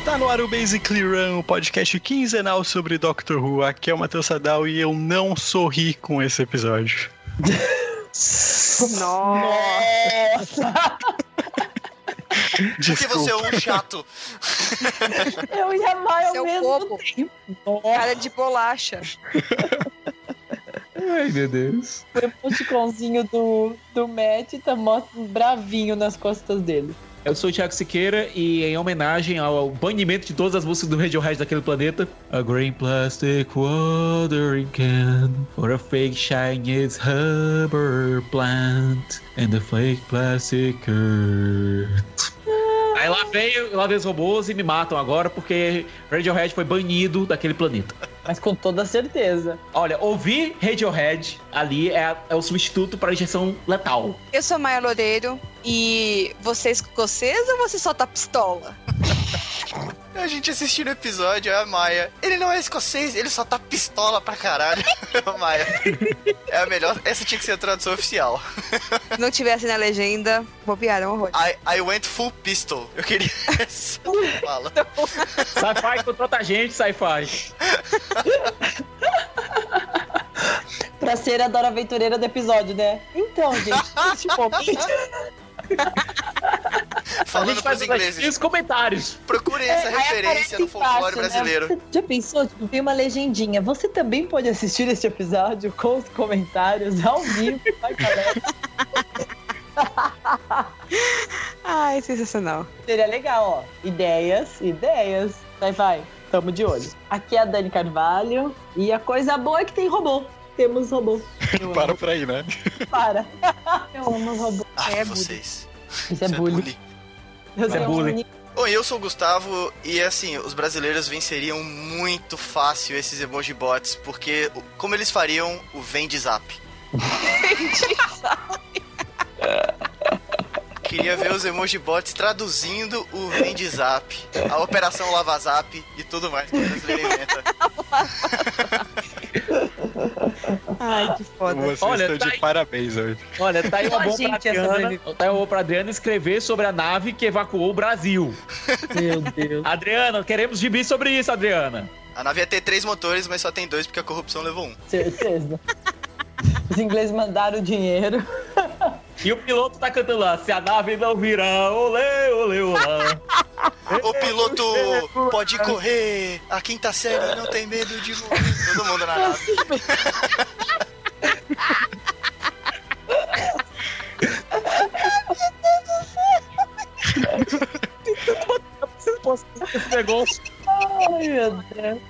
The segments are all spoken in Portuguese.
Está no ar o Basically Run, o podcast quinzenal sobre Doctor Who. Aqui é o Matheus Sadal e eu não sorri com esse episódio. Nossa! Porque você é um chato. Eu ia amar ao Seu mesmo tempo. Cara de bolacha. Ai, meu Deus. O emoticonzinho do, do Matt tá mó bravinho nas costas dele. Eu sou o Thiago Siqueira e em homenagem ao banimento de todas as músicas do Radiohead daquele planeta, a green plastic watering can for a fake Chinese rubber plant and a fake plastic earth. Aí lá veio, lá veio os robôs e me matam agora porque Radiohead foi banido daquele planeta. Mas com toda certeza. Olha, ouvir Radiohead ali é, é o substituto para injeção letal. Eu sou Maia Loureiro e você é escocesa ou você solta pistola? A gente assistindo o episódio, a Maia. Ele não é escocês, ele só tá pistola pra caralho. Maia. É a melhor. Essa tinha que ser a tradução oficial. Se não tivesse na legenda, bobearam horror. I, I went full pistol. Eu queria essa fala. Sci-fi contrata a gente, sci-fi. Pra ser a Dora Aventureira do episódio, né? Então, gente, esse momento. Falando gente faz pros os ingleses. comentários. Procurem É, essa aí referência no folclore embaixo, né? brasileiro. Você já pensou? Tipo, tem uma legendinha. Você também pode assistir este episódio com os comentários ao vivo, tá, galera? Ai, sensacional. Seria legal, ó. Ideias, ideias. Vai, vai. Tamo de olho. Aqui é a Dani Carvalho. E a coisa boa é que tem robô. Temos robô. Para por aí, né? Para. Eu amo robô. Ah, É vocês. Isso é Isso bullying. Eu É sou um bullying. Bom, eu sou o Gustavo e assim, os brasileiros venceriam muito fácil esses emoji bots, porque como eles fariam o vem de zap? Queria ver os emoji bots traduzindo o vem de zap, a operação Lava Zap e tudo mais que o brasileiro inventa. Ai, que foda. Vocês Olha, estão tá de aí. parabéns hoje. Olha, tá aí uma boa pra Adriana. Tá aí uma boa pra Adriana escrever sobre a nave que evacuou o Brasil. Meu Deus. Adriana, queremos gibi sobre isso, Adriana. A nave ia ter três motores, mas só tem dois porque a corrupção levou um. Certeza. Os ingleses mandaram o dinheiro. E o piloto tá cantando lá, se a nave não virar, olê, olê, olá. O piloto pode correr, a quinta série não tem medo de morrer. Todo mundo na nave. Preciso postar esse negócio. Ai, meu Deus.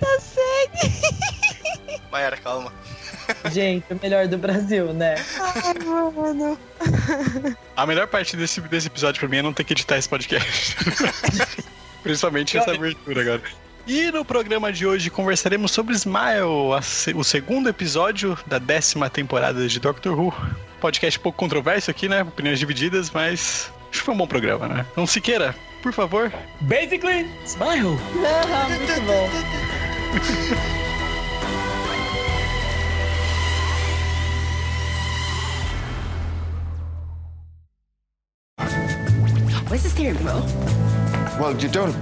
Tá sério? Mayara, calma. Gente, o melhor do Brasil, né? Ai, mano. A melhor parte desse, desse episódio pra mim é não ter que editar esse podcast. Principalmente essa abertura agora. E no programa de hoje conversaremos sobre Smile, o segundo episódio da décima temporada de Doctor Who. Podcast um pouco controverso aqui, né? Opiniões divididas, mas acho que foi um bom programa, né? Então, Siqueira, por favor. Basically, smile. Ah, muito bom. Where's the steering wheel? Well, you don't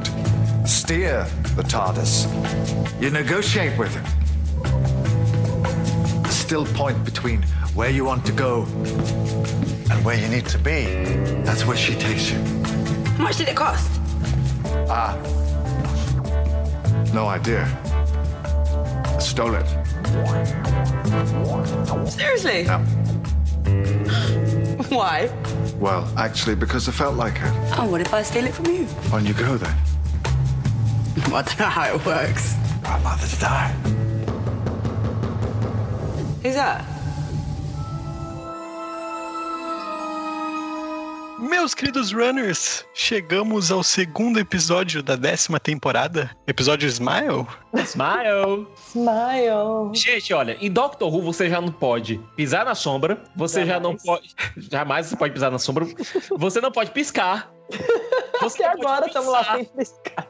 steer the TARDIS. You negotiate with it. The still point between where you want to go and where you need to be. That's where she takes you. How much did it cost? Ah. No idea. I stole it. Seriously? Yeah. Why? Well, actually, because I felt like it. Oh, what if I steal it from you? On you go then. I don't know how it works. Our mother's die. Who's that? Meus queridos runners, chegamos ao segundo episódio da décima temporada. Episódio Smile. Smile! Smile. Gente, olha, em Doctor Who você já não pode pisar na sombra, você já não Jamais. pode. Jamais você pode pisar na sombra. Você não pode piscar. Você Até agora estamos lá sem piscar.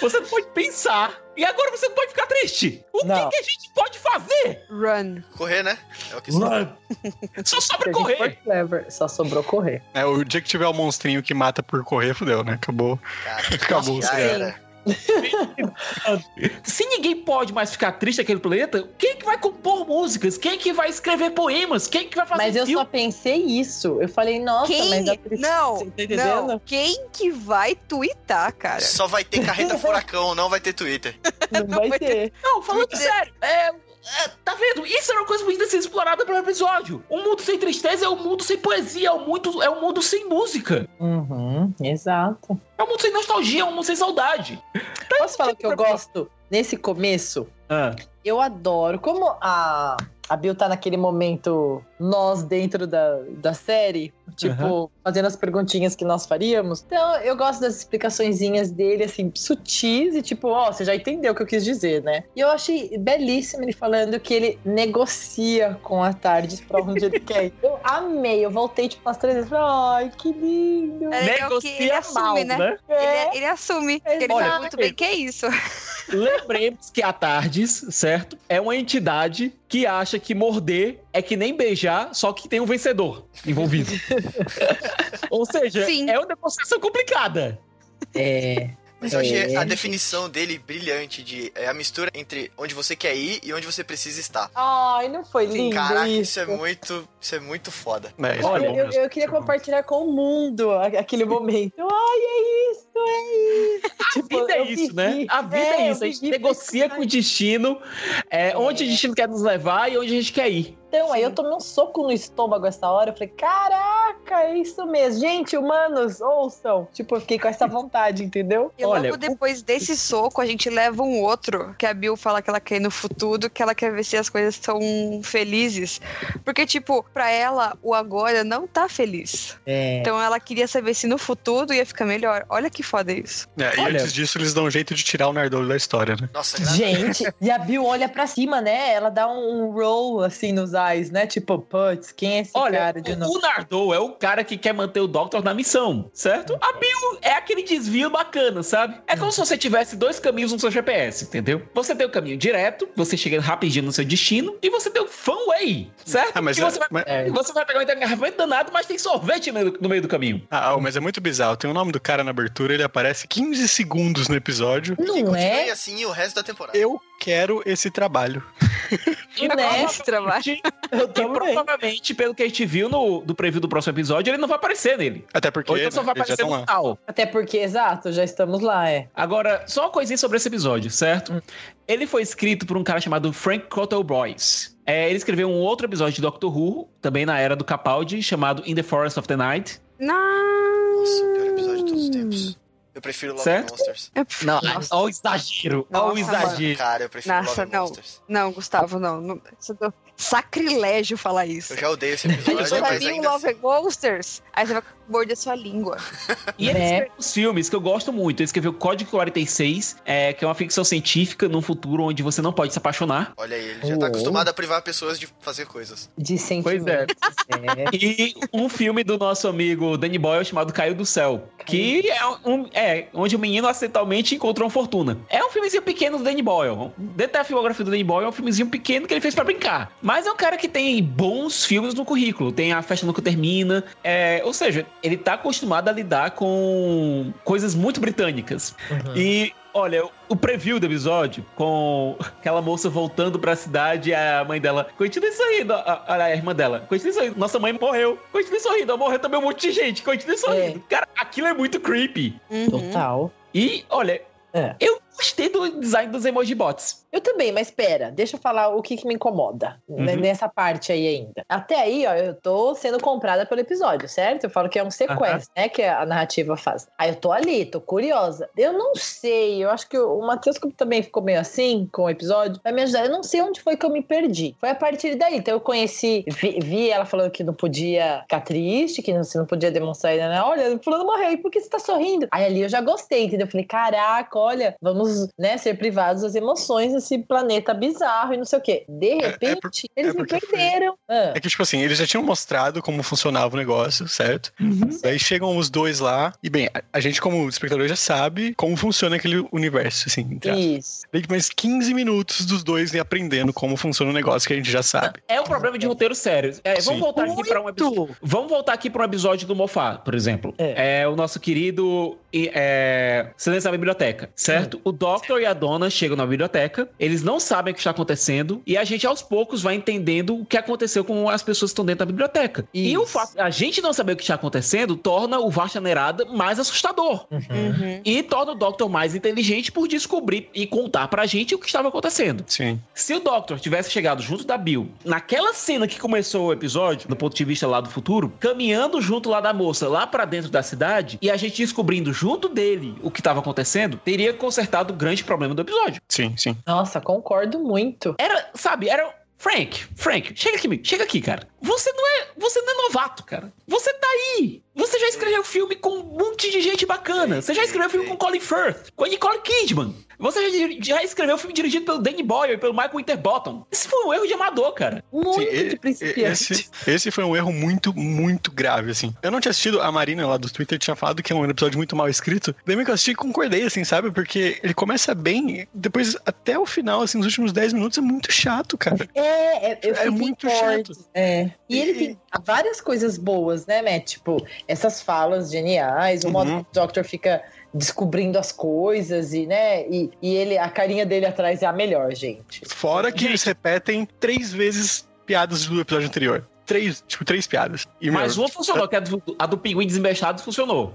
Você não pode pensar. E agora você não pode ficar triste. O que, Não. que a gente pode fazer? Run. Correr, né? É o que sobra. Só sobra correr. clever, só sobrou correr. É, o dia que tiver o monstrinho que mata por correr, fudeu, né? Acabou. Cara, Acabou. já era. Se ninguém pode mais ficar triste naquele planeta, quem que vai compor músicas? Quem que vai escrever poemas? Quem que vai fazer Mas eu filme? só pensei isso. Eu falei, nossa, Quem? mas a Priscila. Não, tá entendendo? não. Quem que vai twittar, cara? Só vai ter carreta furacão, não vai ter Twitter. Não vai vai ter. Não, falando sério, é, é, Tá vendo? Isso era uma coisa muito a ser explorada pelo episódio. Um mundo sem tristeza é um mundo sem poesia, é um mundo, é um mundo sem música. Uhum, exato. É um mundo sem nostalgia, é um mundo sem saudade. Posso falar o que eu gosto nesse começo? Ah, Eu adoro. Como a, a Bill tá naquele momento, nós dentro da, da série, tipo, fazendo as perguntinhas que nós faríamos. Então, eu gosto das explicações dele, assim, sutis e tipo, ó, você já entendeu o que eu quis dizer, né? E eu achei belíssimo ele falando que ele negocia com a Tardes pra onde ele quer. Eu amei, eu voltei, tipo, umas três vezes. Falei, ai, que lindo. É legal que ele negocia assume, mal, né? É. Ele, ele assume. que Ele Olha, sabe muito bem que é isso. Lembremos que a Tardes, certo? É uma entidade que acha que morder é que nem beijar, só que tem um vencedor envolvido. Ou seja, Sim. é uma negociação complicada. É. Mas eu achei É. a definição dele brilhante de é a mistura entre onde você quer ir e onde você precisa estar. Ai, não foi lindo Caraca, isso. isso é muito, isso é muito foda. É, isso Olha, é bom eu, eu queria compartilhar com o mundo aquele momento. Ai, é isso, é isso. A vida é isso, né? A vida é, isso. A gente negocia com o destino, é, onde o destino quer nos levar e onde a gente quer ir. Então, aí eu tomei um soco no estômago essa hora. Eu falei, caraca, é isso mesmo. Gente, humanos, ouçam. Tipo, eu fiquei com essa vontade, entendeu? E Olha, logo depois desse soco, a gente leva um outro, que a Bill fala que ela quer ir no futuro, que ela quer ver se as coisas são felizes. Porque, tipo, pra ela, o agora não tá feliz. É. Então ela queria saber se no futuro ia ficar melhor. Olha que foda isso. É, e Olha- antes disso, eles dão um jeito de tirar o Nardolo da história, né? Nossa, Gente, e a Bill olha pra cima, né? Ela dá um, um roll assim nos né? Tipo, putz, quem é esse Olha, cara de novo? o Nardô é o cara que quer manter o Doctor na missão, certo? A Bill é aquele desvio bacana, sabe? É como se você tivesse dois caminhos no seu GPS, entendeu? Você tem o caminho direto, você chega rapidinho no seu destino, e você tem o fun way, certo? Ah, mas que é- você, vai, mas- você vai pegar um engarrafamento danado, mas tem sorvete no meio, no meio do caminho. Ah, mas é muito bizarro. Tem o nome do cara na abertura, ele aparece 15 segundos no episódio. Que Não continue é? assim o resto da temporada. Eu quero esse trabalho. E Né? Esse trabalho. Eu E provavelmente, pelo que a gente viu no do preview do próximo episódio, ele não vai aparecer nele. Até porque Ou então só né, vai aparecer no tal. Até porque, exato, já estamos lá, é. Agora, só uma coisinha sobre esse episódio, certo? Ele foi escrito por um cara chamado Frank Cottle-Boyce. É, ele escreveu um outro episódio de Doctor Who, também na era do Capaldi, chamado In the Forest of the Night. Não. Nossa, o pior episódio de todos os tempos. Eu prefiro Love Certo? Monsters. Não, Nossa. olha o exagero, olha o Nossa, exagero. Cara, eu prefiro Nossa, Love não. Monsters. Não, Gustavo, não. não isso é sacrilégio falar isso. Eu já odeio esse episódio, mas vir um ainda Love assim. Monsters, aí você vai morder sua língua. E ele Né? escreveu os filmes que eu gosto muito. Ele escreveu Código 46, é, que é uma ficção científica num futuro onde você não pode se apaixonar. Olha aí, ele já tá Oh. acostumado a privar pessoas de fazer coisas. De sentimentos. é. E um filme do nosso amigo Danny Boyle chamado Caiu do Céu. Que é, um, é onde o menino acidentalmente encontrou uma fortuna. É um filmezinho pequeno do Danny Boyle. Dentro da filmografia do Danny Boyle, é um filmezinho pequeno que ele fez pra brincar. Mas é um cara que tem bons filmes no currículo. Tem A Festa Nunca Termina. É, ou seja, ele tá acostumado a lidar com coisas muito britânicas. Uhum. E olha, o preview do episódio, com aquela moça voltando pra cidade e a mãe dela, continue sorrindo, a, a, a irmã dela, continue sorrindo, nossa mãe morreu, continue sorrindo, morreu também um monte de gente, continue sorrindo. Cara, aquilo é muito creepy. Uhum. Total. E, olha, É. eu gostei do design dos emoji bots. Eu também, mas pera, deixa eu falar o que, que me incomoda né, Uhum. nessa parte aí ainda. Até aí, ó, eu tô sendo comprada pelo episódio, certo? Eu falo que é um sequência, né? Que a narrativa faz. Aí eu tô ali, tô curiosa. Eu não sei, eu acho que o Matheus também ficou meio assim com o episódio, vai me ajudar. Eu não sei onde foi que eu me perdi. Foi a partir daí. Então eu conheci, vi, vi ela falando que não podia ficar triste, que não- você não podia demonstrar ainda, né? Olha, fulano morreu, e por que você tá sorrindo? Aí ali eu já gostei, entendeu? Eu falei, caraca, olha, vamos, né, ser privados das emoções desse planeta bizarro e não sei o quê. De repente, por- eles é me foi-. Ah, É que, tipo assim, eles já tinham mostrado como funcionava o negócio, certo? Daí chegam os dois lá, e bem, a, a gente, como espectador, já sabe como funciona aquele universo, assim. entre aspas. isso. Daí mais 15 minutos dos dois aprendendo como funciona o negócio que a gente já sabe. É um problema de roteiro sério. É, Sim. vamos voltar aqui para um episódio. Vamos voltar aqui para um episódio do Mofá, por exemplo. É, o nosso querido e, é, Silêncio na Biblioteca, certo? O Doctor e a Dona chegam na biblioteca, eles não sabem o que está acontecendo e a gente aos poucos vai entendendo o que aconteceu com as pessoas que estão dentro da biblioteca. E o Isso. fato de a gente não saber o que está acontecendo torna o Vasta Nerada mais assustador. Uhum. E torna o Doctor mais inteligente por descobrir e contar pra gente o que estava acontecendo. Sim. Se o Doctor tivesse chegado junto da Bill, naquela cena que começou o episódio, do ponto de vista lá do futuro, caminhando junto lá da moça, lá pra dentro da cidade, e a gente descobrindo junto dele o que estava acontecendo, teria consertado o grande problema do episódio. Sim, sim. Nossa, concordo muito. Era, sabe, era. Frank, Frank, chega aqui, chega aqui, cara. Você não é, você não é novato, cara. Você tá aí. Você já escreveu filme com um monte de gente bacana. Você já escreveu filme com Colin Firth, com a Nicole Kidman. Você já, já escreveu filme dirigido pelo Danny Boyle e pelo Michael Winterbottom. Esse foi um erro de amador, cara. Muito Sim, de principiante. Esse, esse foi um erro muito, muito grave, assim. Eu não tinha assistido, a Marina lá do Twitter tinha falado que é um episódio muito mal escrito. Daí que eu assisti e concordei, assim, sabe? Porque ele começa bem, depois até o final, assim, nos últimos 10 minutos é muito chato, cara. É, é, eu É fiquei muito forte. chato. É. E ele tem várias coisas boas, né, Matt? Tipo, essas falas geniais, o modo Uhum. que o Doctor fica descobrindo as coisas e, né, e, e ele, a carinha dele atrás é a melhor, gente. Fora que Gente. eles repetem três vezes piadas do episódio anterior. Três, tipo, três piadas. E, Mas meu, uma funcionou, que a do, a do pinguim desembestado funcionou.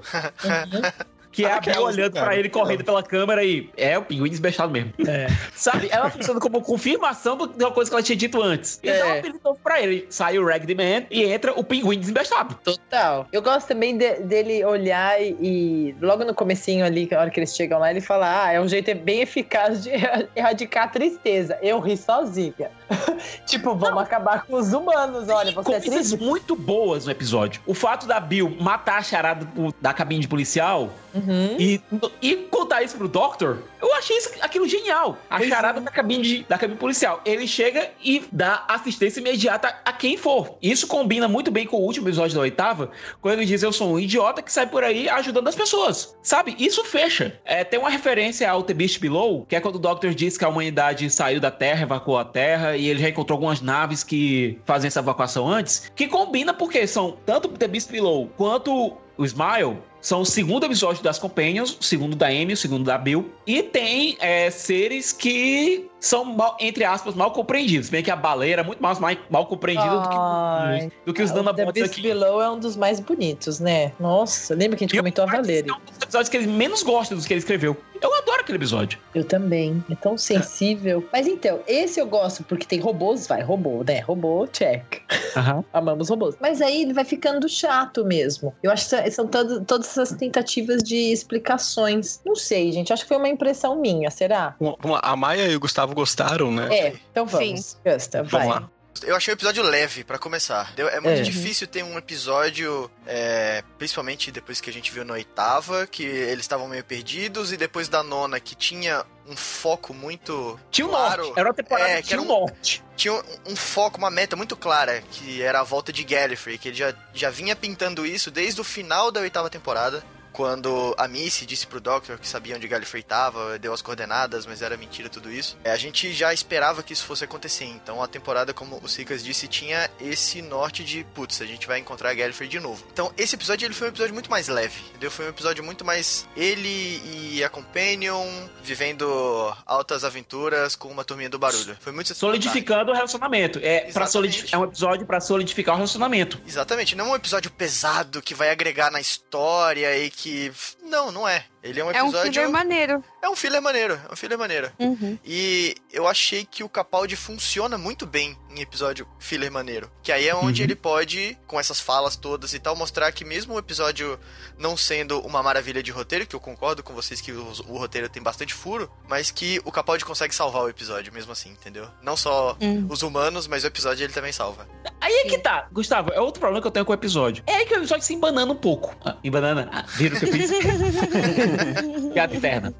Que é Ah, a Bill aquelas, olhando cara. pra ele correndo pela câmera e é o pinguim desbestado mesmo. Sabe? Ela funciona como confirmação de uma coisa que ela tinha dito antes. E É. dá um apelido novo pra ele. Sai o Raggedy Man e entra o pinguim desembestado. Total. Eu gosto também de- dele olhar e, e logo no comecinho ali, na hora que eles chegam lá, ele fala: Ah, é um jeito bem eficaz de erradicar a tristeza. Eu ri sozinha. tipo, vamos acabar com os humanos. Olha, você é Coisas triste. muito boas no episódio. O fato da Bill matar a charada da cabine de policial Uhum. e, e contar isso pro Doctor, eu achei isso, aquilo genial. A charada é. da cabine, de- da cabine policial. Ele chega e dá assistência imediata a quem for. Isso combina muito bem com o último episódio da oitava, quando ele diz: Eu sou um idiota que sai por aí ajudando as pessoas. Sabe? Isso fecha. É, tem uma referência ao The Beast Below, que é quando o Doctor diz que a humanidade saiu da Terra, evacuou a Terra, e ele já encontrou algumas naves que fazem essa evacuação antes, que combina porque são tanto o The Beast Below quanto o Smile são o segundo episódio das Companions, o segundo da Amy, o segundo da Bill. E tem é, seres que são, mal- entre aspas, mal compreendidos. Bem que a baleia era muito mais mal, mal compreendida do que, do que os Ah, nanobots Beast aqui. Below é um dos mais bonitos, né? Nossa, lembra que a gente E comentou a Valéria? É um dos episódios que ele menos gosta dos que ele escreveu. Eu adoro aquele episódio. Eu também. É tão sensível. Mas então, esse eu gosto porque tem robôs, vai, robô, né? Robô, check. Amamos robôs. Mas aí ele vai ficando chato mesmo. Eu acho que são- todo- todas essas tentativas de explicações. Não sei, gente. Acho que foi uma impressão minha, será? Vamos lá, a Maia e o Gustavo gostaram, né? É, então vamos. Gusta, vai. Vamos lá. Eu achei o episódio leve, pra começar. É muito É. difícil ter um episódio, é, principalmente depois que a gente viu na oitava, que eles estavam meio perdidos, e depois da nona, que tinha um foco muito Tinha um claro. norte. Era uma temporada É, que tinha um um- norte. Tinha um, um foco, uma meta muito clara, que era a volta de Gallifrey, que ele já, já vinha pintando isso desde o final da oitava temporada. Quando a Missy disse pro Doctor que sabia onde Gallifrey tava, deu as coordenadas, mas era mentira tudo isso. É, a gente já esperava que isso fosse acontecer. Então a temporada, como o Sikas disse, tinha esse norte de putz, a gente vai encontrar Gallifrey de novo. Então esse episódio ele foi um episódio muito mais leve, entendeu? Foi um episódio muito mais ele e a Companion vivendo altas aventuras com uma turminha do barulho. Foi muito Solidificando o relacionamento. É, pra solidif- é um episódio pra solidificar o relacionamento. Exatamente, não é um episódio pesado que vai agregar na história e que que. Não, não é. Ele é um É um episódio. filler maneiro. É um filler maneiro. É um filler maneiro. Uhum. E eu achei que o Capaldi funciona muito bem em episódio filler maneiro. Que aí é onde Uhum. ele pode, com essas falas todas e tal, mostrar que mesmo o episódio não sendo uma maravilha de roteiro, que eu concordo com vocês que o, o roteiro tem bastante furo, mas que o Capaldi consegue salvar o episódio mesmo assim, entendeu? Não só Hum. os humanos, mas o episódio ele também salva. Aí é que tá, Gustavo, é outro problema que eu tenho com o episódio. É aí que o episódio se embanana um pouco. Ah, embanana? Ah, viram o que eu fiz? Piada interna.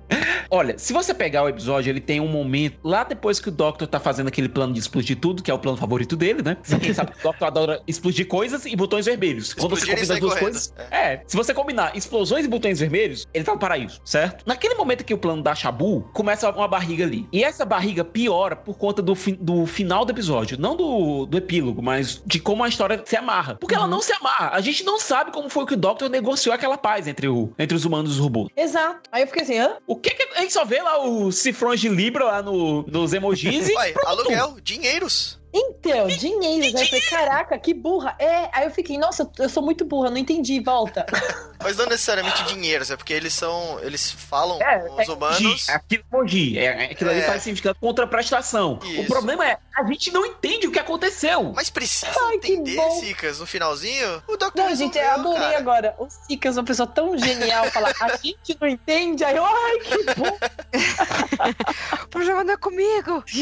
Olha, se você pegar o episódio, ele tem um momento lá depois que o Doctor tá fazendo aquele plano de explodir tudo, que é o plano favorito dele, né? Quem sabe que o Doctor adora explodir coisas e botões vermelhos. Quando você Explodir combina as duas correndo. coisas. É, se você combinar explosões e botões vermelhos, ele tá no paraíso, certo? Naquele momento que o plano dá chabu, começa uma barriga ali. E essa barriga piora por conta do, fi- do final do episódio. Não do, do epílogo, mas de como a história se amarra. Porque ela não se amarra. A gente não sabe como foi que o Doctor negociou aquela paz entre, o, entre os humanos e os robôs. Exato. Aí eu fiquei assim, hã? O que, que a gente só vê lá os cifrões de Libra lá no, nos emojis e. Pronto. aluguel, dinheiros. Então, dinheiro. Aí eu falei, caraca, que burra. É, aí eu fiquei, nossa, eu sou muito burra, não entendi, volta. Mas não necessariamente dinheiros, é porque eles são. Eles falam É, com os humanos. Emoji, aquilo emoji. É, aquilo ali É. faz significado contraprestação. O Isso. problema é, a gente não entende o que aconteceu. Mas precisa Ai, entender. Sicas, no finalzinho. O Doctor Não, gente, eu adorei cara. agora. O Sicas, uma pessoa tão genial, falar, a gente não entende. Aí eu, ai, que bom. O programa não é comigo.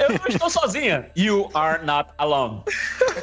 Eu não estou sozinha. You are not alone.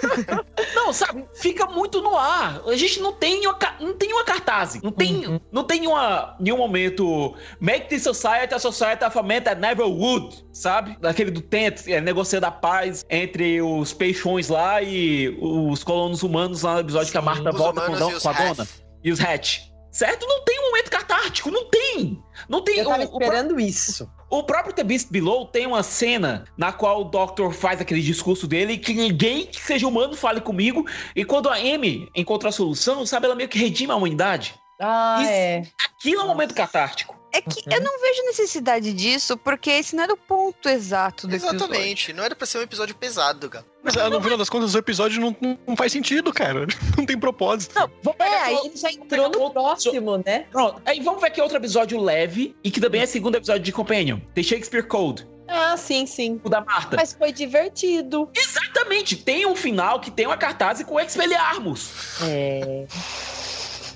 não, sabe? Fica muito no ar. A gente não tem uma, não tem uma cartaz. Não tem, não tem uma, nenhum momento. Make the society a society of a man that never would. Sabe? Daquele do Tent, é, negociando a paz entre os peixões lá e os colonos humanos lá no episódio que a Marta volta com, com a dona. E os Hatch. Certo? Não tem um momento catártico. Não tem. Não tem. Eu tava o- o esperando isso. o próprio The Beast Below tem uma cena na qual o Doctor faz aquele discurso dele que ninguém que seja humano fale comigo. E quando a Amy encontra a solução, sabe, ela meio que redime a humanidade. Ah, Isso- é. Aquilo é um momento catártico. É que eu não vejo necessidade disso, porque esse não era o ponto exato do episódio. Exatamente. Não era pra ser um episódio pesado, cara. Mas ah, no final das contas, o episódio não, não, não faz sentido, cara. Não tem propósito. Não, vamos É, pegar aí ele já entrou no outro- próximo, né? Pronto, aí vamos ver aqui outro episódio leve e que também é segundo episódio de Companion. The Shakespeare Code, Ah, sim, sim. o da Marta. Mas foi divertido. Exatamente, tem um final que tem uma cartaz com Expelliarmus. É.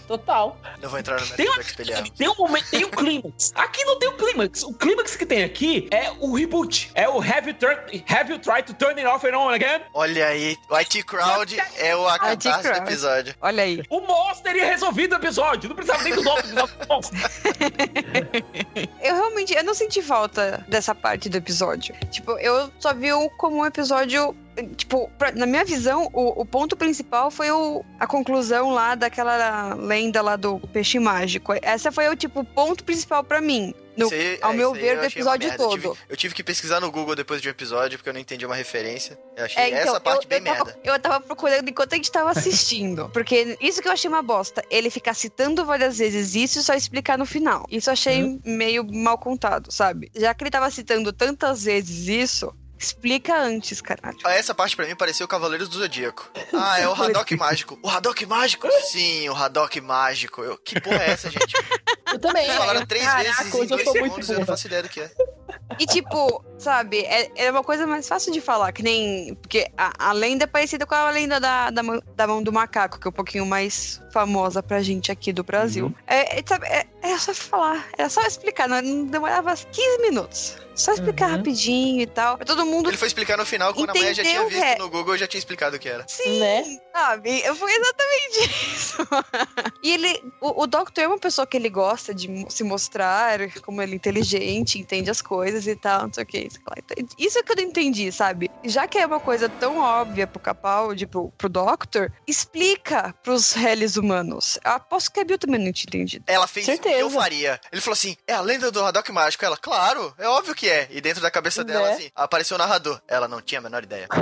Total. Eu vou entrar no Tem, uma, tem um momento, tem um clímax. Aqui não tem o clímax. O clímax que tem aqui é o reboot. É o Have you, turn, have you tried to turn it off and on again? Olha aí, o IT Crowd é o IT acabaço do episódio. Olha aí. O Moss teria resolvido o episódio. Não precisava nem do Doctor. Eu realmente eu não senti falta dessa parte do episódio. Tipo, eu só vi o como um episódio. Tipo, pra- na minha visão, o, o ponto principal foi o, a conclusão lá daquela lenda lá do peixe mágico. Essa foi o tipo ponto principal pra mim. No- aí- ao é, meu isso aí ver, do episódio merda. Eu tive- todo. Eu tive, que pesquisar no Google depois de um episódio, porque eu não entendi uma referência. Eu achei É, então, essa parte eu, bem eu tava, merda. eu tava procurando enquanto a gente tava assistindo. porque isso que eu achei uma bosta. Ele ficar citando várias vezes isso e só explicar no final. Isso eu achei Uhum. meio mal contado, sabe? Já que ele tava citando tantas vezes isso, explica antes, caralho. Ah, Essa parte pra mim pareceu Cavaleiros do Zodíaco. Ah, é o Haddock mágico. O Haddock mágico? Sim, o Haddock mágico. Eu, que porra é essa, gente? Eu também. Eles falaram três Caraca, vezes em dois tô muito segundos e eu não faço ideia do que é. E tipo, sabe, é, é uma coisa mais fácil de falar, que nem. Porque a, a lenda é parecida com a lenda da, da, mão- da mão do macaco, que é um pouquinho mais famosa pra gente aqui do Brasil. É, é, sabe, é, é só falar, era só explicar, não, não demorava 15 minutos. Só explicar Uhum. rapidinho e tal. Todo mundo. Ele foi explicar no final, quando a Maia já tinha Entendeu, visto Ré? no Google, eu já tinha explicado o que era. Sim, Né? sabe? Foi exatamente isso. e ele, o, o Doctor é uma pessoa que ele gosta de se mostrar como ele é inteligente, entende as coisas e tal, não sei o que. Isso. Então, é que eu não entendi, sabe? Já que é uma coisa tão óbvia pro Capaldi, pro, pro Doctor, explica pros réis humanos. Eu aposto que a Bill também não tinha entendido. Ela fez o que eu Certeza. faria. Ele falou assim: é a lenda do Haddock mágico. Ela, claro, é óbvio que é. E dentro da cabeça dela, Né? assim, apareceu o narrador. Ela não tinha a menor ideia.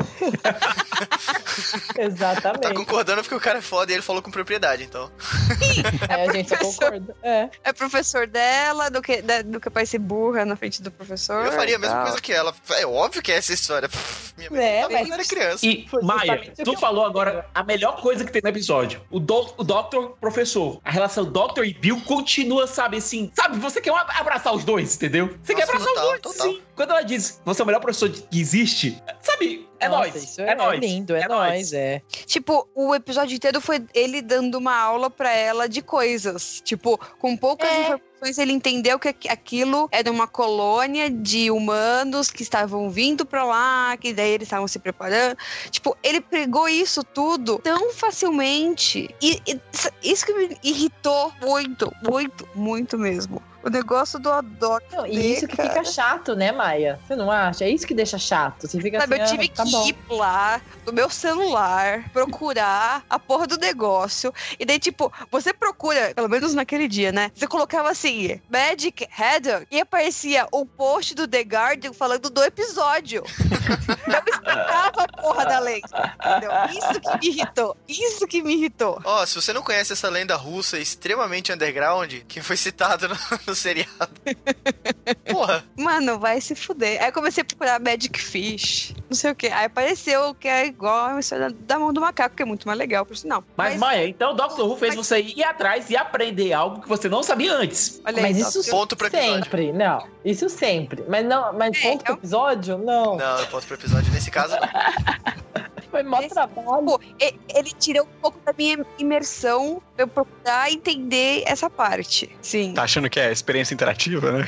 Tá Exatamente. concordando porque o cara é foda e ele falou com propriedade, então. É, a gente professor. concorda. É. É professor dela, do que, da- do que parecer burra na frente do professor. Eu faria a mesma coisa que ela. É óbvio que é essa história. Pff, Minha mãe É, contava mas- quando eu era criança. E, Maia, tu que eu- falou agora a melhor coisa que tem no episódio. O, Do- o Doctor, professor. A relação Doctor e Bill continua, sabe, assim. Sabe, você quer abraçar os dois, entendeu? Você quer Nossa, abraçar total, os dois, total. sim. Quando ela diz, você é o melhor professor que existe, sabe, é Nossa. Isso é, é, nóis. lindo, é, É nóis, nóis. é. Tipo, o episódio inteiro foi ele dando uma aula pra ela de coisas. Tipo, com poucas É. informações, ele entendeu que aqu- aquilo era uma colônia de humanos que estavam vindo pra lá, que daí eles estavam se preparando. Tipo, ele pegou isso tudo tão facilmente. E, e isso- isso que me irritou muito, muito, muito mesmo. O negócio do Adoc. Não, e isso que fica chato, né, Maia? Você não acha? É isso que deixa chato. Você fica Sabe, assim, eu ah, tive tá que bom. ir lá no meu celular, procurar a porra do negócio. E daí, tipo, você procura, pelo menos naquele dia, né? Você colocava assim, Magic Header, e aparecia o post do The Guardian falando do episódio. Eu explicava a porra da lei. Entendeu? Isso que me irritou. Isso que me irritou. Ó, se você não conhece essa lenda russa extremamente underground, que foi citada no, seriado. Porra, Mano, vai se fuder. Aí eu comecei a procurar Magic Fish, não sei o que. Aí apareceu que é igual a história da mão do macaco, que é muito mais legal, por sinal. Mas, Maia, então o Doctor Who fez você ir atrás e aprender algo que você não sabia antes. olha aí, Mas Doc, isso Ponto pro episódio. sempre, não. Isso sempre. Mas não, mas É, ponto pro é um- episódio? Não. não, eu posso pro episódio. Nesse caso, não. Foi mó Esse- trabalho. Pô, e- ele tirou um pouco da minha imersão pra eu procurar entender essa parte. Sim. Tá achando que é experiência interativa, né?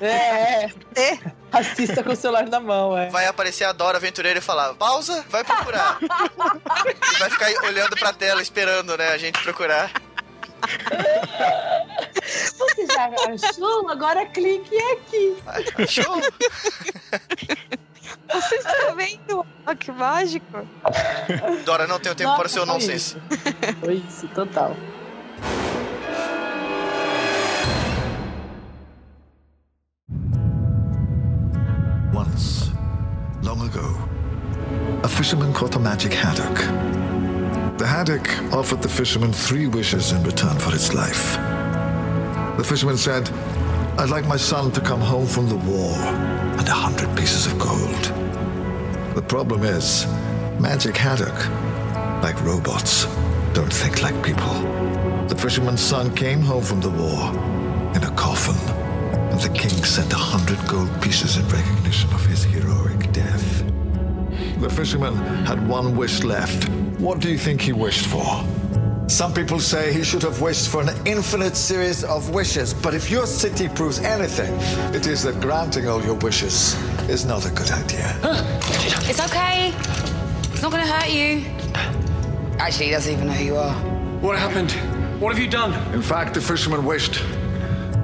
É, é. É. Assista com o celular na mão, é. vai aparecer a Dora Aventureira e falar: pausa, vai procurar. e vai ficar olhando pra tela, esperando, né, a gente procurar. Você já achou? Agora clique aqui. Achou? Você está vendo? Olha que mágico. Dora, não tenho tempo Nossa, para o seu foi nonsense. isso. Foi isso, total. Once, long ago, a fisherman caught a magic haddock. The haddock offered the fisherman three wishes in return for its life. The fisherman said, I'd like my son to come home from the war and a hundred pieces of gold. The problem is, magic haddock, like robots, don't think like people. The fisherman's son came home from the war in a coffin, and the king sent a hundred gold pieces in recognition of his heroic death. The fisherman had one wish left. What do you think he wished for? Some people say he should have wished for an infinite series of wishes, but if your city proves anything, it is that granting all your wishes is not a good idea. It's okay. It's not gonna hurt you. Actually, he doesn't even know who you are. What happened? What have you done? In fact, the fisherman wished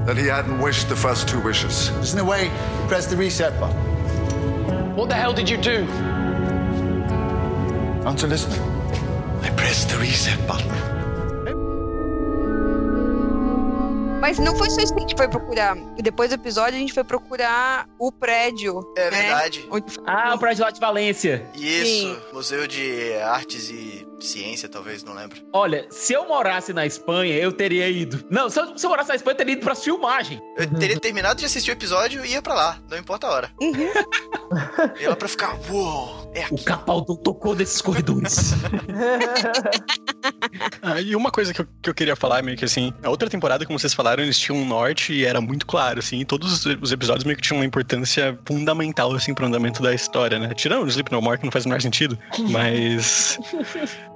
that he hadn't wished the first two wishes. Isn't there a way to press the reset button? What the hell did you do? Aren't you listening? I pressed the reset button. Mas não foi só isso que a gente foi procurar. Depois do episódio, a gente foi procurar o prédio. É né? verdade. Onde- Ah, o prédio lá de Valência. Isso, Museu de Artes e Ciência, talvez, não lembro. Olha, se eu morasse na Espanha, eu teria ido. Não, se eu, se eu morasse na Espanha, eu teria ido pra filmagem. Eu teria terminado de assistir o episódio e ia pra lá, não importa a hora. ia lá pra ficar, uou, é O aqui. Capaldo tocou nesses corredores. Ah, e uma coisa que eu, que eu queria falar, meio que assim, a outra temporada, como vocês falaram, eles tinham um norte e era muito claro, assim, e todos os, os episódios meio que tinham uma importância fundamental, assim, pro andamento da história, né? Tirando o Sleep No More, que não faz o menor sentido, mas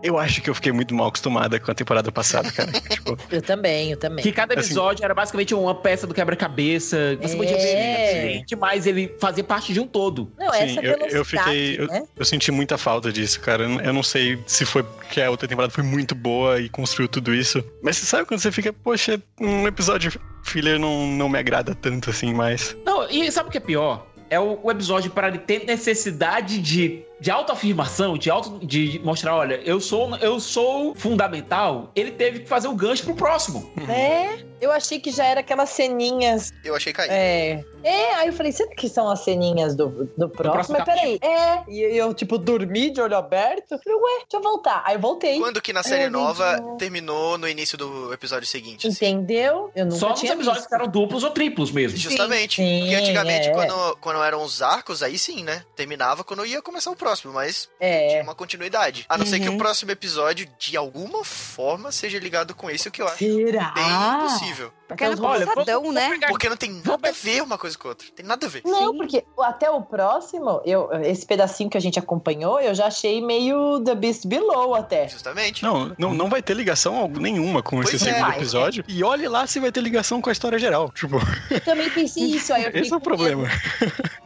eu acho que eu fiquei muito mal acostumada com a temporada passada, cara. tipo, Eu também, eu também. que cada Assim- episódio era basicamente uma peça do quebra-cabeça. Você podia ver É. demais ele fazer parte de um todo. Não, Sim, essa eu- eu fiquei- eu- né? eu senti muita falta disso, cara. Eu não- Eu não sei se foi porque a outra temporada foi muito boa e construiu tudo isso. Mas você sabe quando você fica, poxa, um episódio filler não, não me agrada tanto assim mais. Não, e sabe o que é pior? É o, o episódio para ele ter necessidade de, de autoafirmação, de, auto, de mostrar, olha, eu sou, eu sou fundamental. Ele teve que fazer o gancho pro próximo. É, eu achei que já era aquelas ceninhas. Eu achei cair. É, é aí eu falei, será que são as ceninhas do, do próximo? próximo Mas peraí, é. E eu, tipo, dormi de olho aberto. Eu Falei, ué, deixa eu voltar. Aí eu voltei. Quando que na série É, nova gente, terminou no início do episódio seguinte? assim? Entendeu? Eu nunca Só nos episódios visto. que eram duplos ou triplos mesmo. Justamente. Sim, Porque antigamente, é. quando, quando eram os arcos, aí sim, né? Terminava quando ia começar o próximo, mas É. tinha uma continuidade. A não ser que Uhum. o próximo episódio, de alguma forma, seja ligado com isso, o que eu acho Será? bem possível. Porque era Olha, passadão, vamos- né? vamos Porque não tem nada a ver uma coisa com a outra. Tem nada a ver. Não, Sim. porque até o próximo, eu, esse pedacinho que a gente acompanhou, eu já achei meio The Beast Below até. Justamente. Não, não, não vai ter ligação nenhuma com Pois esse é. segundo Vai, episódio. E olhe lá se vai ter ligação com a história geral. Tipo, Eu também pensei isso, aí eu fiquei esse é o problema.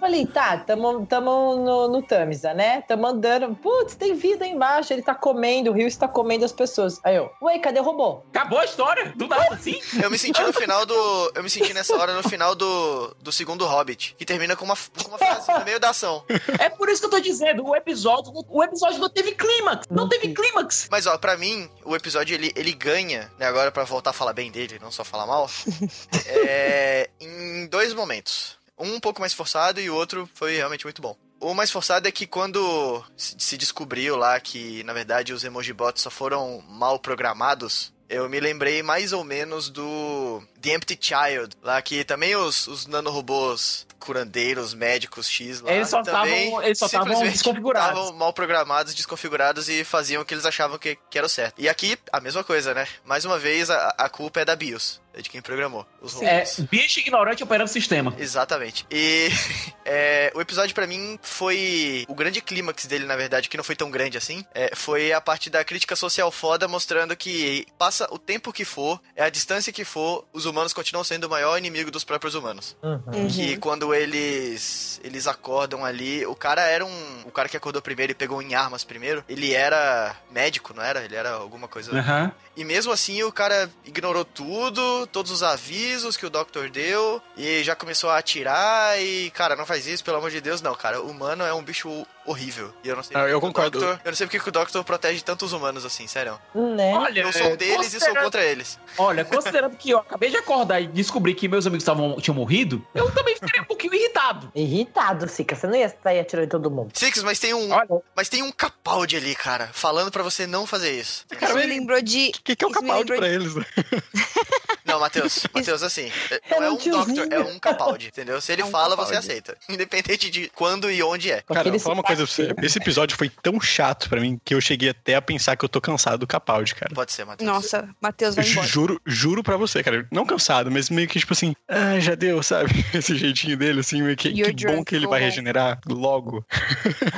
Falei, tá, tamo, tamo no, no Tamisa, né? Tamo andando. Putz, tem vida aí embaixo, ele tá comendo, o rio está comendo as pessoas. Aí eu, ué, cadê o robô? Acabou a história, do nada assim. Eu me senti no final do. Eu me senti nessa hora no final do, do segundo Hobbit, que termina com uma, com uma frase no meio da ação. É por isso que eu tô dizendo, o episódio, o episódio não teve clímax. Não teve clímax. Mas ó, pra mim, o episódio ele, ele ganha, né? Agora pra voltar a falar bem dele, não só falar mal, é, em dois momentos. Um um pouco mais forçado e o outro foi realmente muito bom. O mais forçado é que quando se descobriu lá que, na verdade, os emojibots só foram mal programados, eu me lembrei mais ou menos do The Empty Child, lá que também os, os nanorobôs curandeiros, médicos X lá, Eles só também estavam- desconfigurados. estavam mal programados, desconfigurados e faziam o que eles achavam que, que era o certo. E aqui, a mesma coisa, né? Mais uma vez, a, a culpa é da BIOS, é de quem programou os É, robôs. bicho ignorante operando o sistema. Exatamente. E é, o episódio pra mim foi o grande clímax dele, na verdade, que não foi tão grande assim. é, foi a parte da crítica social foda mostrando que passa o tempo que for, é a distância que for, os humanos continuam sendo o maior inimigo dos próprios humanos. Uhum. Que quando eles eles acordam ali, o cara era um, o cara que acordou primeiro e pegou em armas primeiro, ele era médico, não era? Ele era alguma coisa Aham. e mesmo assim o cara ignorou tudo, todos os avisos que o Doctor deu, e já começou a atirar e, cara, não faz isso, pelo amor de Deus, não, cara. O humano é um bicho horrível. E eu não sei Ah, eu concordo. Doctor- eu não sei porque que o Doctor protege tantos humanos assim, sério. Né? Olha, Eu sou um deles e sou contra eles. Olha, considerando que eu acabei de acordar e descobri que meus amigos estavam, tinham morrido, eu também fiquei um pouquinho irritado. Irritado, Sica. Você não ia sair atirando em todo mundo. Six, mas tem um. Olha, Mas tem um Capaldi ali, cara, falando pra você não fazer isso. Isso me lembrou de. O que, que é o Capaldi pra eles? né? Não, Matheus, Matheus, assim, é- não é um Doctor, é um Capaldi, entendeu? Se ele É um fala, você Capaldi. aceita. Independente de quando e onde é. Cara, vou falar uma coisa pra você. Esse episódio foi tão chato pra mim que eu cheguei até a pensar que eu tô cansado do Capaldi, cara. Pode ser, Matheus. Nossa, Matheus vai embora. Juro, juro pra você, cara. Não cansado, mas meio que tipo assim, ah, já deu, sabe? Esse jeitinho dele, assim, meio que, You're que bom que ele vai home. regenerar logo.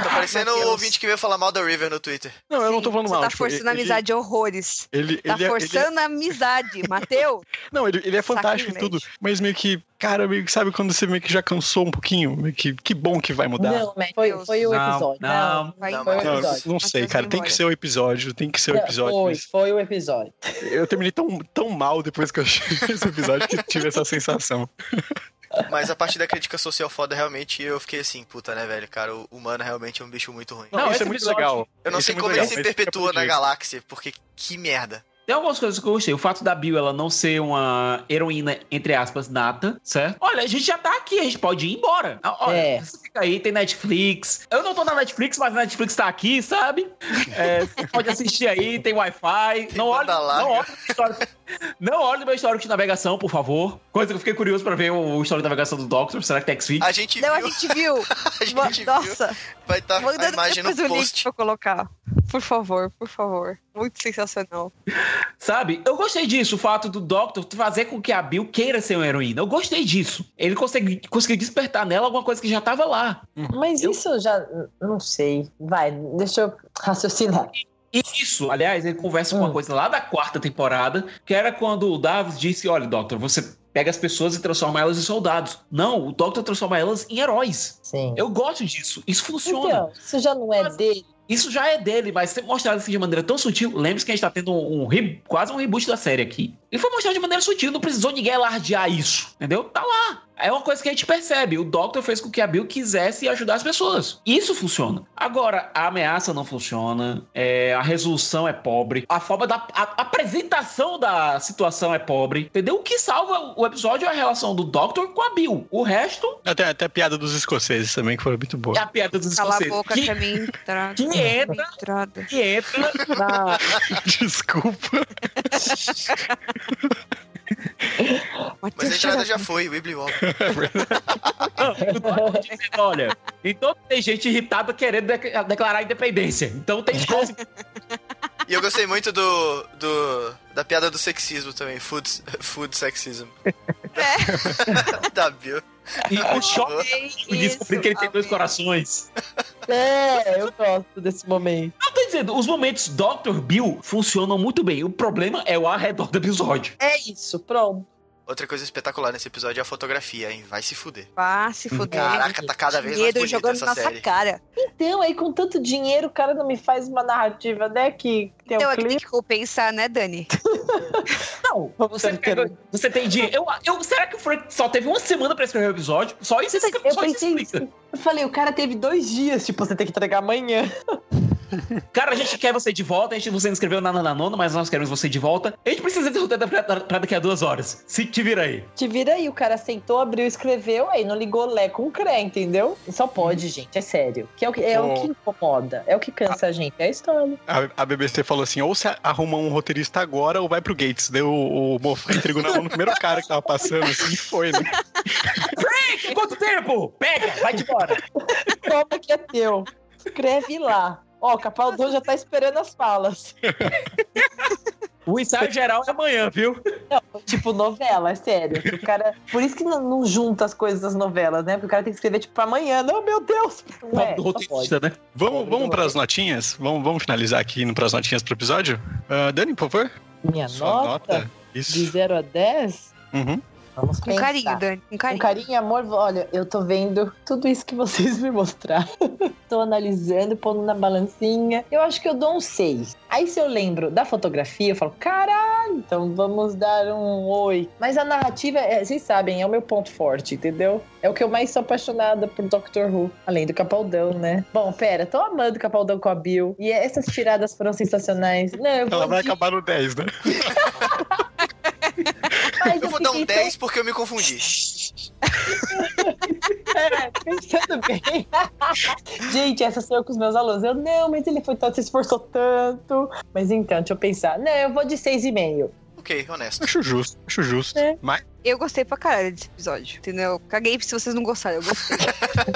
Tá parecendo o ouvinte que veio falar mal da River no Twitter. Não, eu não tô Sim, falando você mal. tá tipo, forçando a ele- amizade horrores. Ele, Tá ele, é- forçando a amizade, Matheus. Não, ele, ele é fantástico e tudo, mas meio que, cara, meio que sabe quando você meio que já cansou um pouquinho? Meio que, que bom que vai mudar. Não, Matt, foi, foi o Não, episódio. não. Vai Não, embora. foi o Não, episódio. não sei, cara. Tem que ser o episódio, tem que ser o episódio. Foi, mas foi o episódio. eu terminei tão, tão mal depois que eu achei esse episódio que tive essa sensação. Mas a parte da crítica social foda, realmente, eu fiquei assim, puta, né, velho? Cara, o humano realmente é um bicho muito ruim. Não, Não, isso é muito legal. Eu não Isso sei é como legal, ele se perpetua na galáxia, porque que merda. Tem algumas coisas que eu gostei. O fato da Bill ela não ser uma heroína, entre aspas, nata, certo? Olha, a gente já tá aqui, a gente pode ir embora. Ah, Olha, É. você fica aí, tem Netflix. Eu não tô na Netflix, mas a Netflix tá aqui, sabe? É, você pode assistir aí, tem Wi-Fi. Não olhe, não olhe no histórico. Não olhe meu histórico de navegação, por favor. Coisa que eu fiquei curioso pra ver o histórico de navegação do Doctor. Será que tem X-Fix? A gente Não, a viu, gente viu. a gente Va- viu. Nossa, Vai estar a manda imagem no o link post. pra eu colocar. Por favor, por favor. Muito sensacional. Sabe? Eu gostei disso, o fato do Doctor fazer com que a Bill queira ser uma heroína. Eu gostei disso. Ele conseguiu, conseguiu despertar nela alguma coisa que já tava lá. Mas Eu- isso já. Não sei. Vai, deixa eu raciocinar. E isso, aliás, ele conversa com uma Hum. coisa lá da quarta temporada, que era quando o Davis disse: Olha, Doctor, você pega as pessoas e transforma elas em soldados. Não, o Doctor transforma elas em heróis. Sim. Eu gosto disso. Isso funciona. Então, isso já não é Mas- dele. Isso já é dele, mas ser mostrado assim de maneira tão sutil. Lembre-se que a gente tá tendo um, um quase um reboot da série aqui. E foi mostrado de maneira sutil, não precisou ninguém alardear isso. Entendeu? Tá lá. É uma coisa que a gente percebe. O Doctor fez com que a Bill quisesse ajudar as pessoas. Isso funciona. Agora, a ameaça não funciona. é, a resolução é pobre. A forma da a- a apresentação da situação é pobre. Entendeu? O que salva o episódio é a relação do Doctor com a Bill. O resto Até, até a piada dos escoceses também, que foi muito boa. é a piada dos Cala a escoceses. boca que, que é minha entrada. que entra- que entra na, Desculpa. Mas a entrada já foi, o Wibbly Wobbly. Não, dizendo, olha, Então tem gente irritada querendo de- declarar a independência. Então tem espaço. E eu gostei muito do, do da piada do sexismo também, food, food sexism. da Bill. E o choque de descobrir que ele tem dois corações. É, eu gosto desse momento. Eu tô dizendo, os momentos Dr. Bill funcionam muito bem. O problema é o arredor do episódio. É isso, pronto. Outra coisa espetacular nesse episódio é a fotografia, hein? Vai se fuder. Vá se fuder. Caraca, tá cada vez mais Dinheiro bonita jogando essa na série. cara. Então, aí com tanto dinheiro, o cara não me faz uma narrativa, né? Que tem Então um é que tem clipe. que compensar, né, Dani? Não, você, pega, você tem dinheiro. Eu, eu, será que o Frank só teve uma semana pra escrever o episódio? Só isso, esse Eu só isso pensei explica. Eu falei, o cara teve dois dias, tipo, você tem que entregar amanhã. Cara, a gente quer você de volta. A gente, você não escreveu nada na nona, mas nós queremos você de volta. A gente precisa de roteiro pra, pra daqui a duas horas. Se te vira aí. Te vira aí, o cara sentou, abriu, escreveu, aí não ligou lé com cré, entendeu? Só pode, gente, é sério. Que é o que, é o Oh. que incomoda, é o que cansa a gente, é a história. A, a BBC falou assim: ou você arruma um roteirista agora ou vai pro Gates. Deu o, o Moffat entregou na mão no primeiro cara que tava passando, assim, e foi, né? Frank, quanto tempo? Pega, vai de embora. Toma que é teu. Escreve lá. Ó, o Capaldão já tá esperando as falas. O ensaio geral é amanhã, viu? Não, tipo, novela, é sério. O cara. Por isso que não, não junta as coisas das novelas, né? Porque o cara tem que escrever, tipo, pra amanhã. Não, meu Deus! Não é, do só roteirista, né? Vamos, vamos pras notinhas? Vamos, vamos finalizar aqui indo pras notinhas pro episódio? Ah, Dani, por favor. Minha Sua nota, Isso. de 0 a 10? Uhum. Vamos Com pensar. carinho, Dani. Com Com carinho. carinho e amor, olha, eu tô vendo tudo isso que vocês me mostraram. tô analisando, pondo na balancinha. Eu acho que eu dou um 6. Aí se eu lembro da fotografia, eu falo, caralho, então vamos dar um 8. Mas a narrativa, é, vocês sabem, é o meu ponto forte, entendeu? É o que eu mais sou apaixonada por Doctor Who. Além do Capaldão, né? Bom, pera, tô amando o Capaldão com a Bill. E essas tiradas foram sensacionais. Não, eu vou, Ela vai de- acabar no 10, né? mas Eu vou dar um fiquei tão 10 porque eu me confundi. É, pensando bem. Gente, essa sou eu com os meus alunos. Eu, não, mas ele foi tanto, se esforçou tanto. Mas então, deixa eu pensar. Não, eu vou de 6,5. Ok, honesto. Acho justo, acho justo. É. Mas Eu gostei pra caralho desse episódio, entendeu? Caguei se vocês não gostaram, eu gostei.